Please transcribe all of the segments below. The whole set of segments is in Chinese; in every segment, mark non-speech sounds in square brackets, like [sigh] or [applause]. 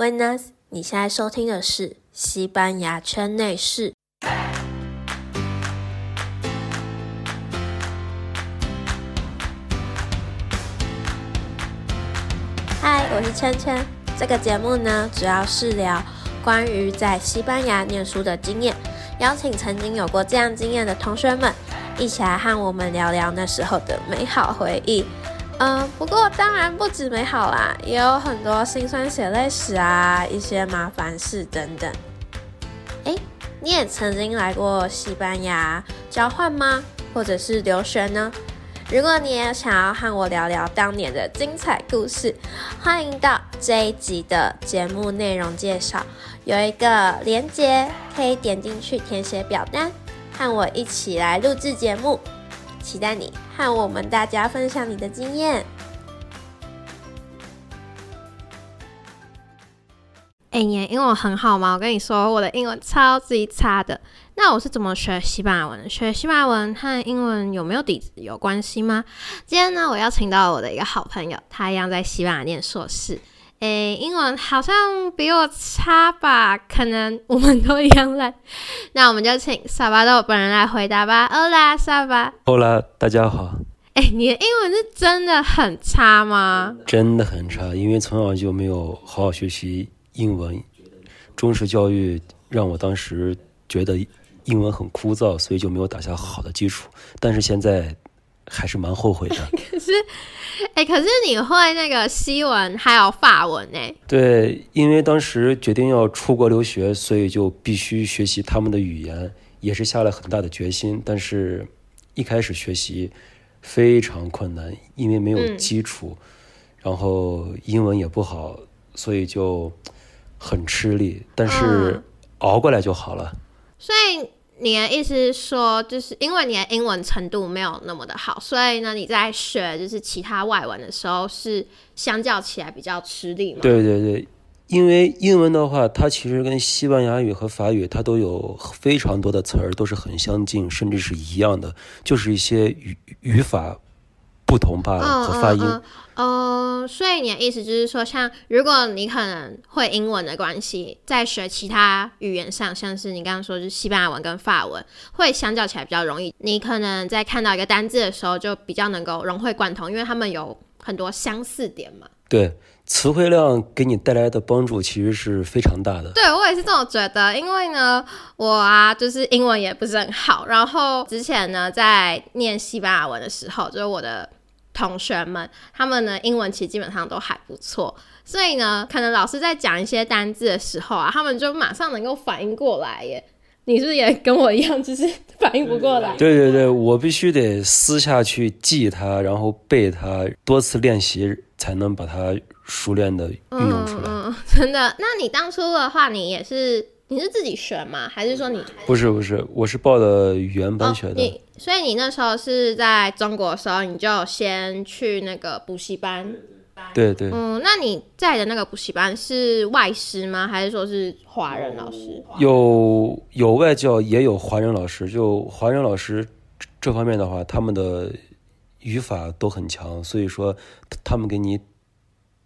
Buenas，你现在收听的是西班牙圈内事。嗨，我是圈圈。这个节目呢，主要是聊关于在西班牙念书的经验，邀请曾经有过这样经验的同学们，一起来和我们聊聊那时候的美好回忆。嗯，不过当然不止美好啦，也有很多辛酸血泪史啊，一些麻烦事等等。哎，你也曾经来过西班牙交换吗？或者是留学呢？如果你也想要和我聊聊当年的精彩故事，欢迎到这一集的节目内容介绍有一个连接，可以点进去填写表单，和我一起来录制节目。期待你和我们大家分享你的经验。哎，你的英文很好吗？我跟你说，我的英文超级差的。那我是怎么学西班牙文？学西班牙文和英文有没有底子有关系吗？今天呢，我邀请到我的一个好朋友，他一样在西班牙念硕士。诶，英文好像比我差吧？可能我们都一样烂。[laughs] 那我们就请萨巴豆本人来回答吧。Hola，萨巴。Hola，大家好。哎，你的英文是真的很差吗？真的很差，因为从小就没有好好学习英文，中式教育让我当时觉得英文很枯燥，所以就没有打下好的基础。但是现在。还是蛮后悔的。[laughs] 可是，哎，可是你会那个西文还有法文呢？对，因为当时决定要出国留学，所以就必须学习他们的语言，也是下了很大的决心。但是，一开始学习非常困难，因为没有基础，然后英文也不好，所以就很吃力。但是熬过来就好了。所以。你的意思是说，就是因为你的英文程度没有那么的好，所以呢，你在学就是其他外文的时候是相较起来比较吃力吗？对对对，因为英文的话，它其实跟西班牙语和法语它都有非常多的词儿都是很相近，甚至是一样的，就是一些语语法。不同罢了和发音。呃，所以你的意思就是说，像如果你可能会英文的关系，在学其他语言上，像是你刚刚说就是西班牙文跟法文，会相较起来比较容易。你可能在看到一个单字的时候，就比较能够融会贯通，因为他们有很多相似点嘛。对，词汇量给你带来的帮助其实是非常大的。对我也是这么觉得，因为呢，我啊就是英文也不是很好，然后之前呢在念西班牙文的时候，就是我的。同学们，他们呢英文其实基本上都还不错，所以呢，可能老师在讲一些单字的时候啊，他们就马上能够反应过来耶。你是不是也跟我一样，就是反应不过来？对对对，我必须得私下去记它，然后背它，多次练习才能把它熟练的运用出来。嗯，[laughs] 真的？那你当初的话，你也是？你是自己学吗？还是说你不是不是？我是报的语言班学的。你所以你那时候是在中国的时候，你就先去那个补习班。对对。嗯，那你在的那个补习班是外师吗？还是说是华人老师？有有外教，也有华人老师。就华人老师这方面的话，他们的语法都很强，所以说他们给你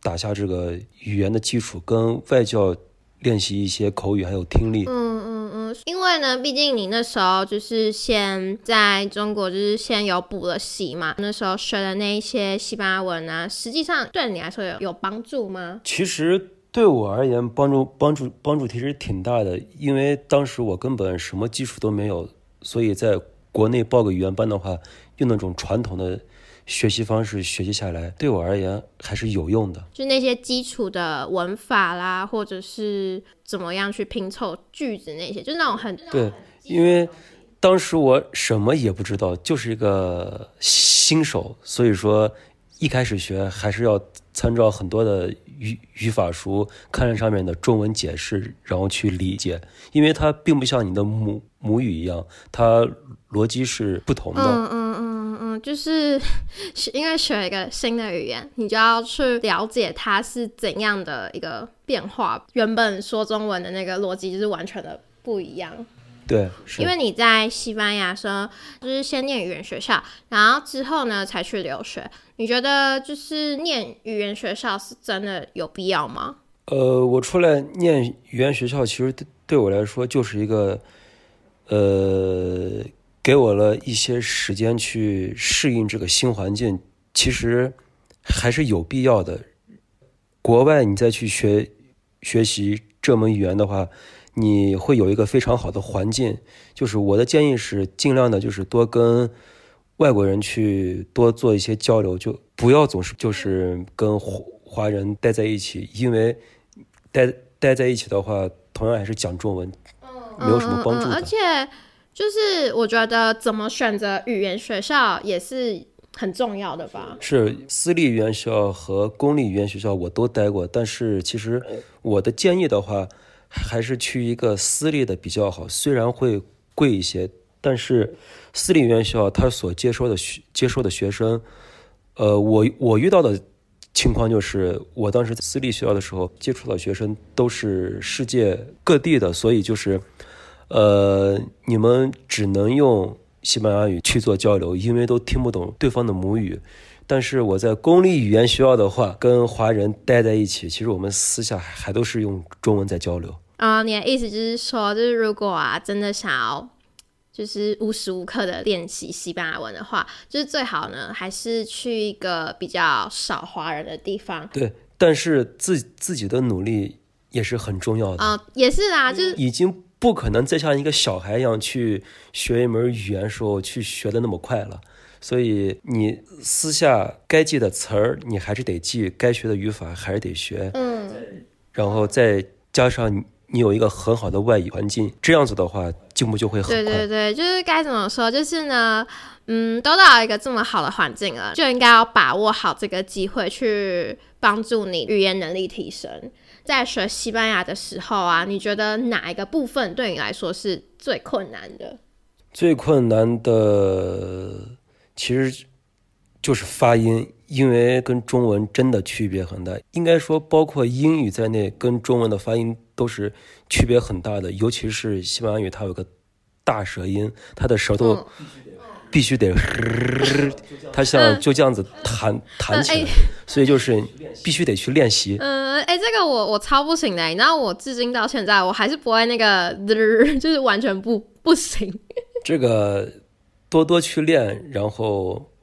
打下这个语言的基础，跟外教。练习一些口语还有听力。嗯嗯嗯，因为呢，毕竟你那时候就是先在中国，就是先有补了习嘛。那时候学的那一些西班牙文啊，实际上对你来说有有帮助吗？其实对我而言，帮助帮助帮助其实挺大的，因为当时我根本什么基础都没有，所以在国内报个语言班的话，用那种传统的。学习方式学习下来，对我而言还是有用的。就那些基础的文法啦，或者是怎么样去拼凑句子那些，就是那种很对。因为当时我什么也不知道，就是一个新手，所以说一开始学还是要参照很多的语语法书，看着上面的中文解释，然后去理解。因为它并不像你的母母语一样，它逻辑是不同的。嗯嗯嗯。嗯，就是 [laughs] 因为学一个新的语言，你就要去了解它是怎样的一个变化。原本说中文的那个逻辑就是完全的不一样。对，因为你在西班牙说，就是先念语言学校，然后之后呢才去留学。你觉得就是念语言学校是真的有必要吗？呃，我出来念语言学校，其实对对我来说就是一个，呃，给我了一些时间去适应这个新环境，其实还是有必要的。国外你再去学学习这门语言的话，你会有一个非常好的环境。就是我的建议是，尽量的就是多跟外国人去多做一些交流，就不要总是就是跟华华人待在一起，因为。待待在一起的话，同样还是讲中文，没有什么帮助的。而且，就是我觉得怎么选择语言学校也是很重要的吧。是私立语言学校和公立语言学校我都待过，但是其实我的建议的话，还是去一个私立的比较好。虽然会贵一些，但是私立语言学校他所接收的学接收的学生，呃，我我遇到的。情况就是，我当时在私立学校的时候，接触到学生都是世界各地的，所以就是，呃，你们只能用西班牙语去做交流，因为都听不懂对方的母语。但是我在公立语言学校的话，跟华人待在一起，其实我们私下还都是用中文在交流。啊，你的意思就是说，就是如果啊，真的想要。就是无时无刻的练习西班牙文的话，就是最好呢，还是去一个比较少华人的地方。对，但是自自己的努力也是很重要的啊，也是啊，就是已经不可能再像一个小孩一样去学一门语言时候去学的那么快了，所以你私下该记的词儿你还是得记，该学的语法还是得学，嗯，然后再加上。你有一个很好的外语环境，这样子的话进步就会很快。对对对，就是该怎么说，就是呢，嗯，都到一个这么好的环境了，就应该要把握好这个机会，去帮助你语言能力提升。在学西班牙的时候啊，你觉得哪一个部分对你来说是最困难的？最困难的其实就是发音。因为跟中文真的区别很大，应该说包括英语在内，跟中文的发音都是区别很大的。尤其是西班牙语，它有个大舌音，它的舌头必须得，他像就这样子弹弹起来，所以就是必须得去练习。嗯，哎，这个我我超不行的，你知道，我至今到现在我还是不会那个，[laughs] 就是完全不不行。[laughs] 这个多多去练，然后。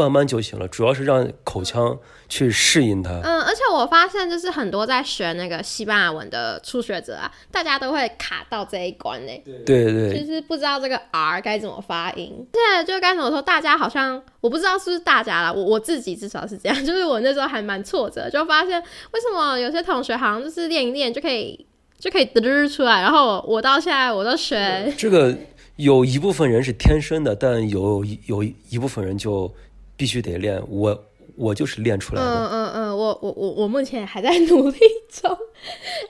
慢慢就行了，主要是让口腔去适应它。嗯，而且我发现，就是很多在学那个西班牙文的初学者啊，大家都会卡到这一关呢。对对，就是不知道这个 R 该怎么发音。对，就该怎么说，大家好像我不知道是不是大家啦，我我自己至少是这样，就是我那时候还蛮挫折，就发现为什么有些同学好像就是练一练就可以就可以嘚出来，然后我到现在我都学这个，有一部分人是天生的，但有有一部分人就。必须得练，我我就是练出来的。嗯嗯嗯，我我我我目前还在努力中。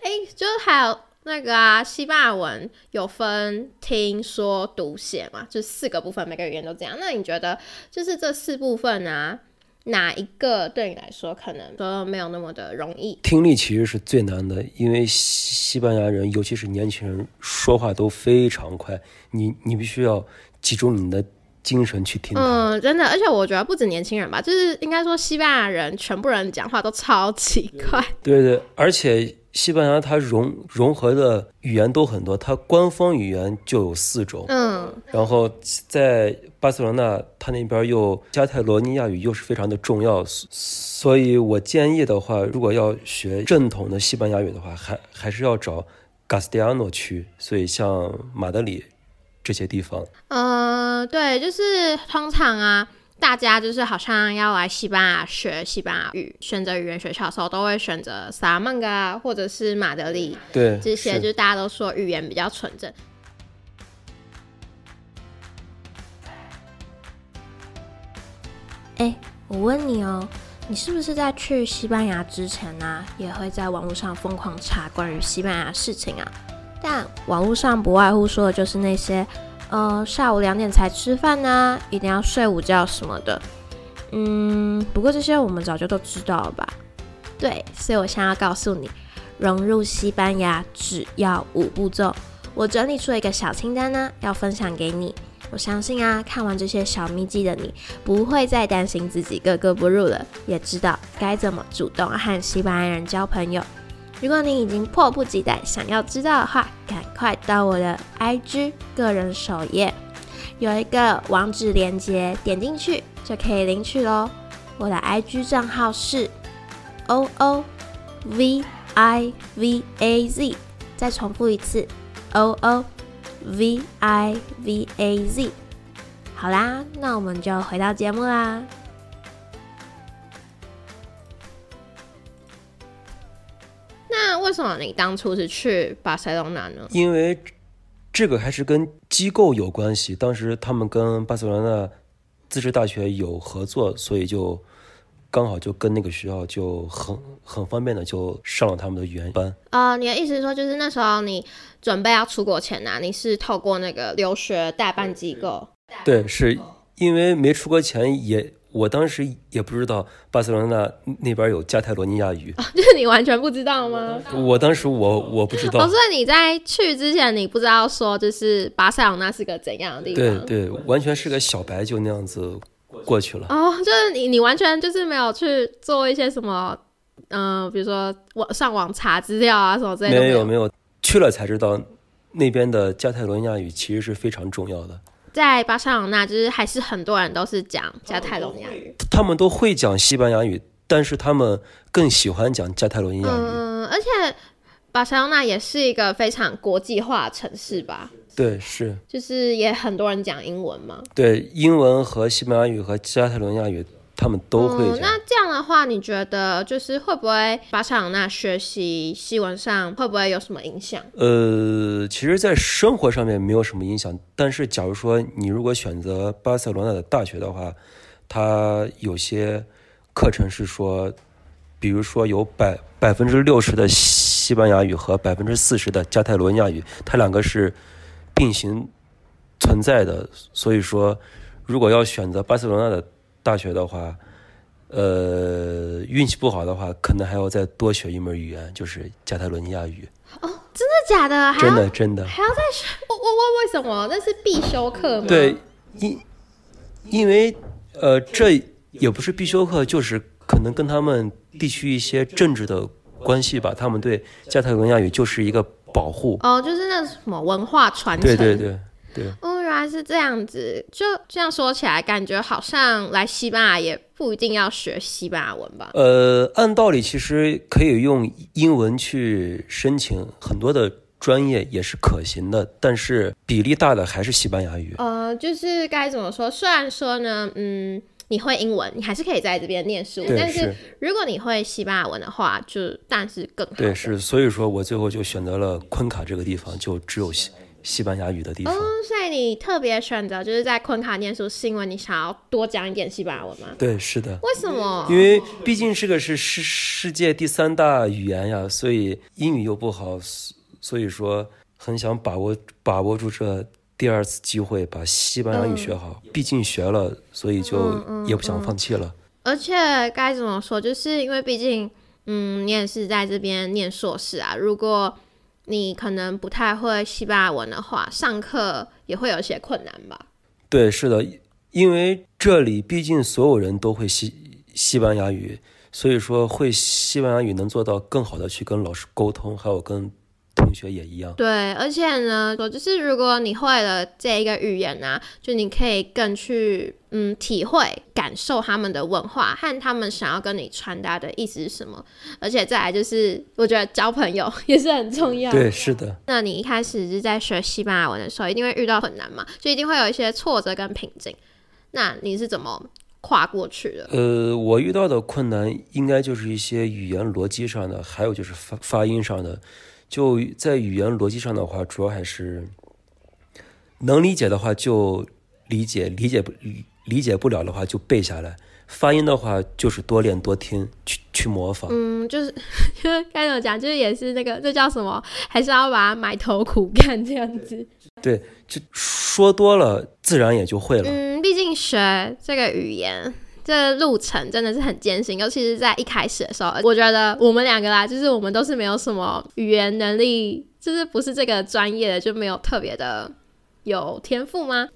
哎，[laughs] 就是还有那个啊，西班牙文有分听说读写嘛，就四个部分，每个语言都这样。那你觉得就是这四部分啊，哪一个对你来说可能都没有那么的容易？听力其实是最难的，因为西班牙人，尤其是年轻人说话都非常快，你你必须要集中你的。精神去听，嗯，真的，而且我觉得不止年轻人吧，就是应该说西班牙人，全部人讲话都超奇怪。对对，而且西班牙它融融合的语言都很多，它官方语言就有四种，嗯，然后在巴塞罗那，它那边又加泰罗尼亚语又是非常的重要，所以我建议的话，如果要学正统的西班牙语的话，还还是要找 Castellano 去，所以像马德里。这些地方，呃，对，就是通常啊，大家就是好像要来西班牙学西班牙语，选择语言学校的时候，都会选择萨曼嘎或者是马德里，对，这些就是大家都说语言比较纯正。哎，我问你哦，你是不是在去西班牙之前呢，也会在网络上疯狂查关于西班牙事情啊？但网络上不外乎说的就是那些，呃，下午两点才吃饭呢，一定要睡午觉什么的。嗯，不过这些我们早就都知道了吧？对，所以我想要告诉你，融入西班牙只要五步骤。我整理出了一个小清单呢，要分享给你。我相信啊，看完这些小秘籍的你，不会再担心自己格格不入了，也知道该怎么主动和西班牙人交朋友。如果你已经迫不及待想要知道的话，赶快到我的 IG 个人首页，有一个网址链接，点进去就可以领取喽。我的 IG 账号是 O O V I V A Z，再重复一次 O O V I V A Z。好啦，那我们就回到节目啦。什么你当初是去巴塞隆纳呢？因为这个还是跟机构有关系。当时他们跟巴塞罗那自治大学有合作，所以就刚好就跟那个学校就很很方便的就上了他们的语言班。呃，你的意思是说，就是那时候你准备要出国前呢、你是透过那个留学代办机构？对，是因为没出国前也，我当时也不知道巴塞罗那那边有加泰罗尼亚语，[laughs] 就是你完全不知道吗？我当时我我不知哦，道。所以你在去之前，你不知道说就是巴塞罗那是个怎样的地方？对对，完全是个小白，就那样子过去了。哦，就是你，你完全就是没有去做一些什么，嗯、比如说网上网查资料啊什么之类的。没有没有，去了才知道那边的加泰罗尼亚语其实是非常重要的。在巴塞罗那，就是还是很多人都是讲加泰罗尼亚语。他们都会讲西班牙语，但是他们更喜欢讲加泰罗尼亚语。嗯，而且巴塞罗那也是一个非常国际化的城市吧，对，是，就是也很多人讲英文嘛。对，英文和西班牙语和加泰罗尼亚语他们都会嗯，那这样的话，你觉得就是会不会巴塞罗那学习西文上会不会有什么影响？呃，其实，在生活上面没有什么影响，但是假如说你如果选择巴塞罗那的大学的话，它有些课程是说，比如说有百百分之六十的西班牙语和百分之四十的加泰罗尼亚语，它两个是并行存在的。所以说，如果要选择巴塞罗那的大学的话，呃，运气不好的话，可能还要再多学一门语言，就是加泰罗尼亚语。哦真的假的？真的真的。还要再学？我我我为什么？那是必修课吗？对，因因为呃，这也不是必修课，就是可能跟他们地区一些政治的关系吧。他们对加泰罗尼亚语就是一个保护。哦，就是那什么文化传承。对对对对，来是这样子。就这样说起来，感觉好像来西班牙也不一定要学西班牙文吧？呃，按道理其实可以用英文去申请很多的专业也是可行的，但是比例大的还是西班牙语。呃，就是该怎么说？虽然说呢，嗯，你会英文，你还是可以在这边念书，但是是，如果你会西班牙文的话，就但是更好。对，是，所以说我最后就选择了昆卡这个地方，就只有西西班牙语的地方。哦，所以你特别选择就是在昆卡念书，是因为你想要多讲一点西班牙文吗？对，是的。为什么？因为毕竟这个是世世界第三大语言呀，所以英语又不好，所所以说很想把握把握住这第二次机会，把西班牙语学好。毕竟学了，所以就也不想放弃了。而且该怎么说，就是因为毕竟，嗯，你也是在这边念硕士啊。如果你可能不太会西班牙文的话，上课也会有些困难吧？对，是的，因为这里毕竟所有人都会西西班牙语，所以说会西班牙语能做到更好的去跟老师沟通，还有跟同学也一样。对，而且呢，说就是如果你会了这一个语言啊，就你可以更去嗯体会、感受他们的文化和他们想要跟你传达的意思是什么。而且再来就是，我觉得交朋友 [laughs] 也是很重要。对，是的。那你一开始是在学西班牙文的时候，一定会遇到很难嘛，就一定会有一些挫折跟瓶颈。那你是怎么跨过去的？呃，我遇到的困难应该就是一些语言逻辑上的，还有就是发发音上的。就在语言逻辑上的话，主要还是能理解的话就理解，理解不理理解不了的话就背下来。发音的话就是多练多听，去去模仿。嗯，就是就是该怎么讲，就是也是那个这叫什么，还是要把它埋头苦干这样子。对，就说多了，自然也就会了。嗯，毕竟学这个语言。这路程真的是很艰辛，尤其是在一开始的时候，我觉得我们两个啦，就是我们都是没有什么语言能力，就是不是这个专业的，就没有特别的有天赋吗？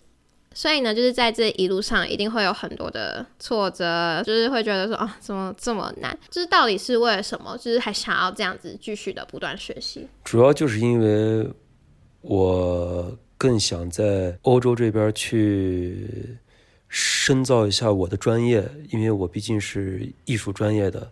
所以呢，就是在这一路上一定会有很多的挫折，就是会觉得说啊，怎么这么难？就是到底是为了什么？就是还想要这样子继续的不断学习。主要就是因为我更想在欧洲这边去深造一下我的专业，因为我毕竟是艺术专业的。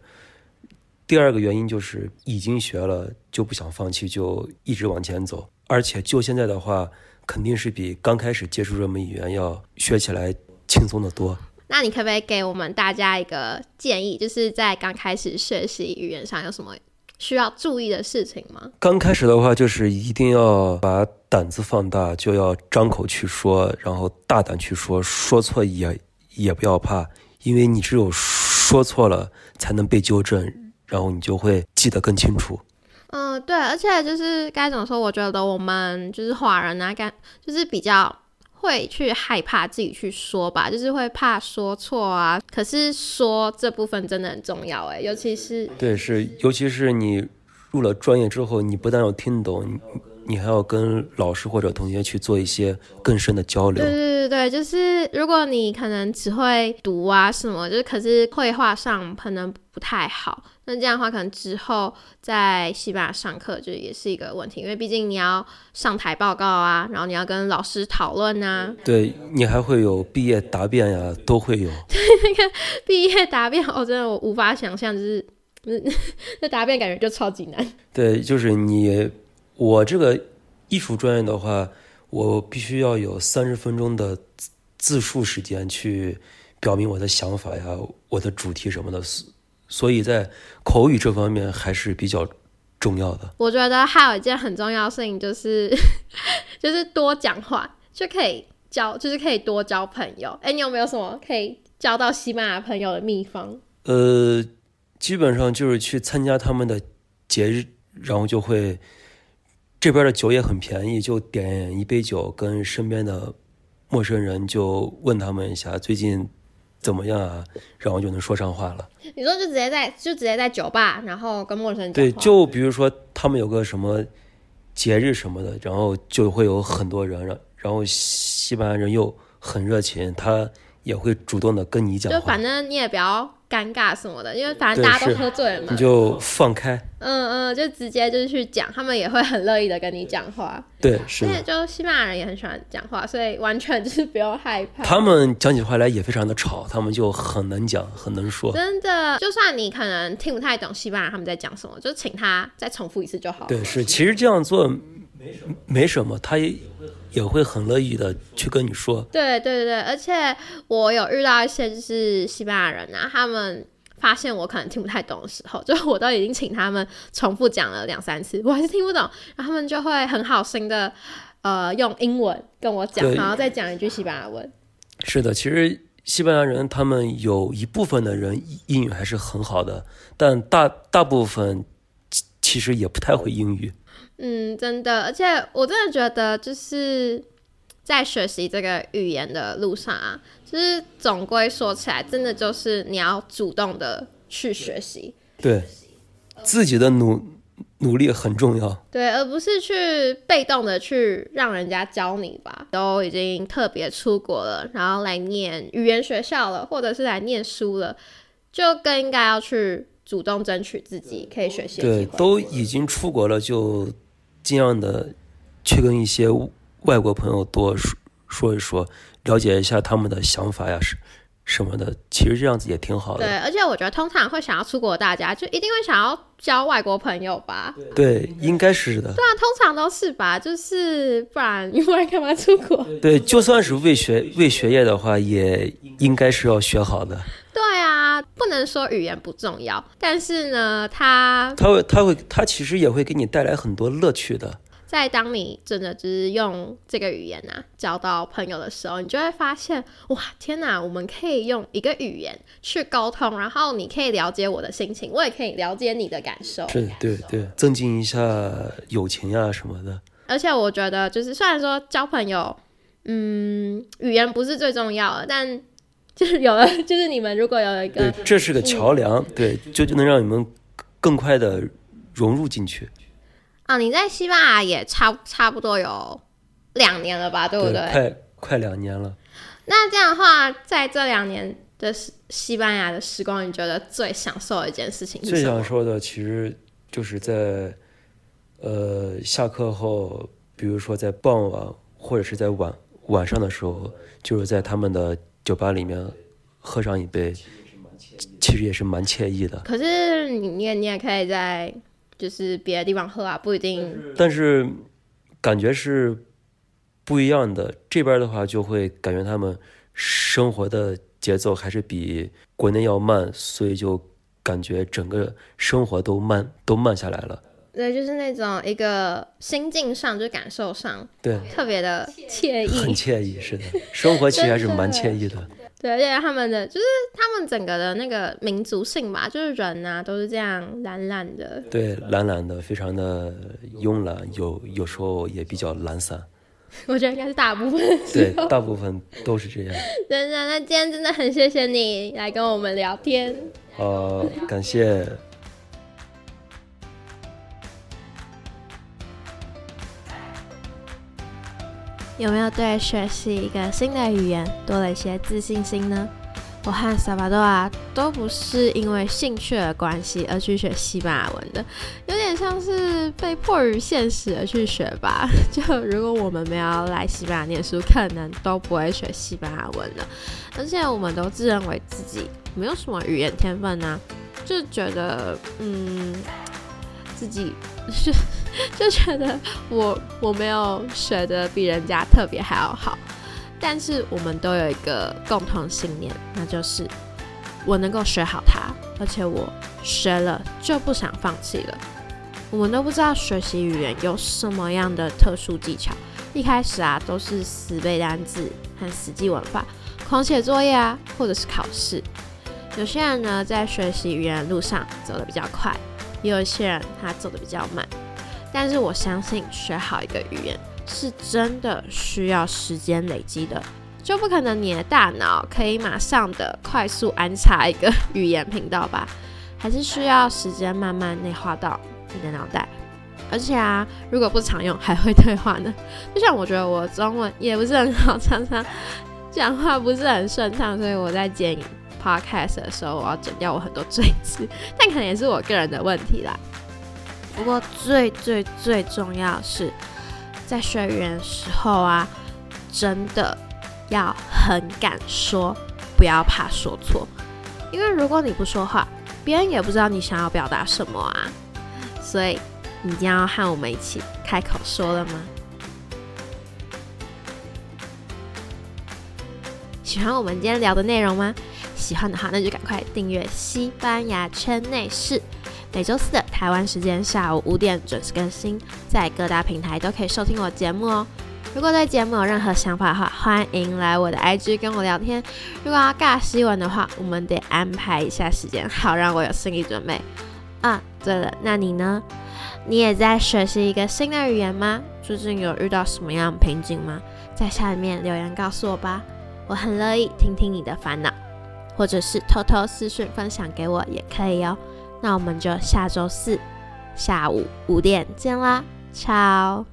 第二个原因就是已经学了就不想放弃，就一直往前走。而且就现在的话。肯定是比刚开始接触这门语言要学起来轻松的多。那你可不可以给我们大家一个建议，就是在刚开始学习语言上有什么需要注意的事情吗？刚开始的话，就是一定要把胆子放大，就要张口去说，然后大胆去说，说错也也不要怕，因为你只有说错了才能被纠正，然后你就会记得更清楚。嗯，对，而且就是该怎么说？我觉得我们就是华人啊，该就是比较会去害怕自己去说吧，就是会怕说错啊。可是说这部分真的很重要，哎，尤其是对，是尤其是你入了专业之后，你不但要听懂。你还要跟老师或者同学去做一些更深的交流。对对对对，就是如果你可能只会读啊什么，就是可是绘画上可能不太好，那这样的话可能之后在西班牙上课就也是一个问题，因为毕竟你要上台报告啊，然后你要跟老师讨论啊。对你还会有毕业答辩呀，都会有。[laughs] 对那个毕业答辩，我真的我无法想象，就是那 [laughs] 那答辩感觉就超级难。对，就是你。我这个艺术专业的话，我必须要有三十分钟的自自述时间去表明我的想法呀，我的主题什么的，所以在口语这方面还是比较重要的。我觉得还有一件很重要的事情就是，[laughs] 就是多讲话就可以交，就是可以多交朋友。哎，你有没有什么可以交到西班牙朋友的秘方？呃，基本上就是去参加他们的节日，然后就会。这边的酒也很便宜，就点一杯酒，跟身边的陌生人就问他们一下最近怎么样啊，然后就能说上话了。你说就直接在就直接在酒吧，然后跟陌生人对，就比如说他们有个什么节日什么的，然后就会有很多人，然然后西班牙人又很热情，他也会主动的跟你讲话。就反正你也不要。尴尬什么的，因为反正大家都喝醉了嘛，你就放开。嗯嗯，就直接就是去讲，他们也会很乐意的跟你讲话。对，是。而且就西班牙人也很喜欢讲话，所以完全就是不用害怕。他们讲起话来也非常的吵，他们就很能讲，很能说。真的，就算你可能听不太懂西班牙他们在讲什么，就请他再重复一次就好了。对，是。其实这样做。没什么，他也也会很乐意的去跟你说。对对对而且我有遇到一些就是西班牙人啊，他们发现我可能听不太懂的时候，就我都已经请他们重复讲了两三次，我还是听不懂，然后他们就会很好心的呃用英文跟我讲，然后再讲一句西班牙文。是的，其实西班牙人他们有一部分的人英语还是很好的，但大大部分其实也不太会英语。嗯，真的，而且我真的觉得，就是在学习这个语言的路上啊，就是总归说起来，真的就是你要主动的去学习，对，自己的努努力很重要，对，而不是去被动的去让人家教你吧。都已经特别出国了，然后来念语言学校了，或者是来念书了，就更应该要去主动争取自己可以学习。对，都已经出国了，就。尽量的去跟一些外国朋友多说说一说，了解一下他们的想法呀，是什么的。其实这样子也挺好的。对，而且我觉得通常会想要出国的大家，就一定会想要交外国朋友吧？对，应该是的。对啊，通常都是吧，就是不然不然干嘛出国？对，就算是为学为学业的话，也应该是要学好的。对啊，不能说语言不重要，但是呢，它它会它会它其实也会给你带来很多乐趣的。在当你真的就是用这个语言啊交到朋友的时候，你就会发现，哇，天哪，我们可以用一个语言去沟通，然后你可以了解我的心情，我也可以了解你的感受。是，对对，增进一下友情啊什么的。而且我觉得，就是虽然说交朋友，嗯，语言不是最重要的，但就是有了，[laughs] 就是你们如果有一个，对，这是个桥梁，对，就就能让你们更快的融入进去。啊，你在西班牙也差差不多有两年了吧，对不对？快快两年了。那这样的话，在这两年的西西班牙的时光，你觉得最享受的一件事情是最什么？享受的其实就是在呃下课后，比如说在傍晚或者是在晚晚上的时候，就是在他们的酒吧里面喝上一杯，其实也是蛮惬意的。可是你你也你也可以在就是别的地方喝啊，不一定。但是感觉是不一样的。这边的话，就会感觉他们生活的节奏还是比国内要慢，所以就感觉整个生活都慢，都慢下来了。对，就是那种一个心境上，就是感受上对，特别的惬意很意。惬意，是的，生活其实还是蛮惬意的。对，而且他们的就是他们整个的那个民族性吧，就是人啊都是这样懒懒的。对，懒懒的，非常的慵懒，有有时候也比较懒散。[laughs] 我觉得应该是大部分。对，[laughs] 大部分都是这样。[laughs] 真的，那今天真的很谢谢你来跟我们聊天。呃，感谢有没有对学习一个新的语言多了一些自信心呢？我和萨巴多啊都不是因为兴趣的关系而去学西班牙文的，有点像是被迫于现实而去学吧。[laughs] 就如果我们没有来西班牙念书，可能都不会学西班牙文了。而且我们都自认为自己没有什么语言天分啊，就觉得嗯，自己是 [laughs] 就觉得我我没有学的比人家特别还要好。但是我们都有一个共同信念，那就是我能够学好它，而且我学了就不想放弃了。我们都不知道学习语言有什么样的特殊技巧，一开始啊都是死背单字和死记文法，狂写作业啊，或者是考试。有些人呢在学习语言的路上走得比较快，也有一些人他走得比较慢。但是我相信学好一个语言。是真的需要时间累积的，就不可能你的大脑可以马上的快速安插一个语言频道吧？[laughs] 还是需要时间慢慢内化到你的脑袋。而且啊，如果不常用，还会退化呢。[laughs] 就像我觉得我中文也不是很好，常常讲话不是很顺畅，所以我在剪 podcast 的时候，我要剪掉我很多赘字，[laughs] 但可能也是我个人的问题啦。不过最最最重要是。在学语言的时候啊，真的要很敢说，不要怕说错。因为如果你不说话，别人也不知道你想要表达什么啊。所以你一定要和我们一起开口说了吗？喜欢我们今天聊的内容吗？喜欢的话，那就赶快订阅西班牙圈内事。每周四的台湾时间下午五点准时更新，在各大平台都可以收听我节目哦。如果对节目有任何想法的话，欢迎来我的 IG 跟我聊天。如果要尬西文的话，我们得安排一下时间，好让我有心理准备。啊，对了，那你呢？你也在学习一个新的语言吗？最近有遇到什么样的瓶颈吗？在下面留言告诉我吧，我很乐意听听你的烦恼，或者是偷偷私讯分享给我也可以哦。那我们就下周四下午五点见啦，超。